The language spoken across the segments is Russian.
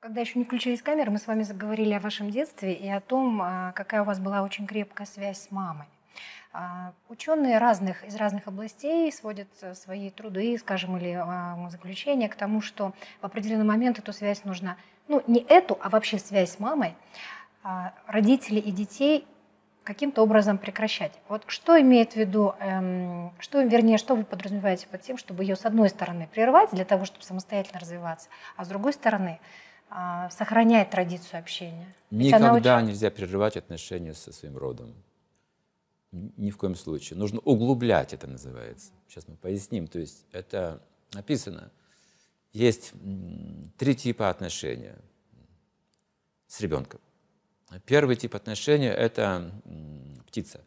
Когда еще не включились камеры, мы с вами заговорили о вашем детстве и о том, а, какая у вас была очень крепкая связь с мамой. А, ученые разных, из разных областей сводят э, свои труды, скажем, или а, заключения к тому, что в определенный момент эту связь нужно, ну не эту, а вообще связь с мамой, родителей и детей каким-то образом прекращать. Вот что имеет в виду, эм, что, вернее, что вы подразумеваете под тем, чтобы ее с одной стороны прервать для того, чтобы самостоятельно развиваться, а с другой стороны э, сохранять традицию общения? Никогда очень... нельзя прерывать отношения со своим родом. Ни в коем случае. Нужно углублять, это называется. Сейчас мы поясним. То есть это написано. Есть три типа отношения с ребенком. Первый тип отношения – это птица.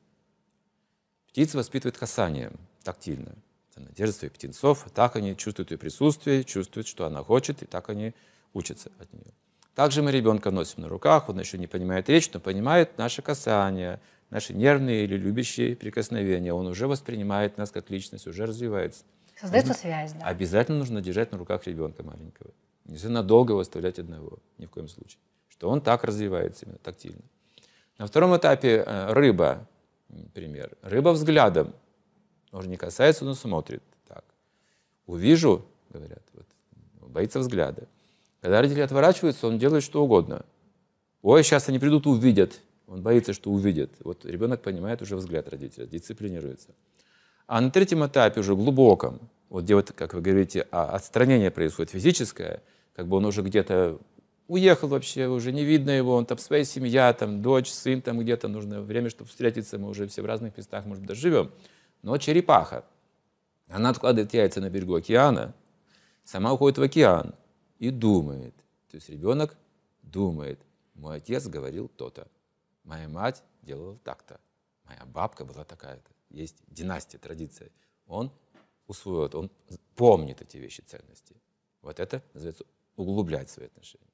Птица воспитывает касанием, тактильно. Она держит своих птенцов, так они чувствуют ее присутствие, чувствуют, что она хочет, и так они учатся от нее. Также мы ребенка носим на руках, он еще не понимает речь, но понимает наше касание, наши нервные или любящие прикосновения. Он уже воспринимает нас как личность, уже развивается. Создается связь, да? Обязательно нужно держать на руках ребенка маленького. Нельзя надолго его оставлять одного, ни в коем случае что он так развивается именно тактильно. На втором этапе э, рыба, например. Рыба взглядом. Он не касается, но смотрит. Так. Увижу, говорят, вот, боится взгляда. Когда родители отворачиваются, он делает что угодно. Ой, сейчас они придут, увидят. Он боится, что увидят. Вот ребенок понимает уже взгляд родителя, дисциплинируется. А на третьем этапе, уже глубоком, вот где, вот, как вы говорите, а отстранение происходит физическое, как бы он уже где-то уехал вообще, уже не видно его, он там своя семья, там дочь, сын там где-то, нужно время, чтобы встретиться, мы уже все в разных местах, может даже живем. Но черепаха, она откладывает яйца на берегу океана, сама уходит в океан и думает. То есть ребенок думает, мой отец говорил то-то, моя мать делала так-то, моя бабка была такая-то. Есть династия, традиция. Он усвоил, он помнит эти вещи, ценности. Вот это называется углублять свои отношения.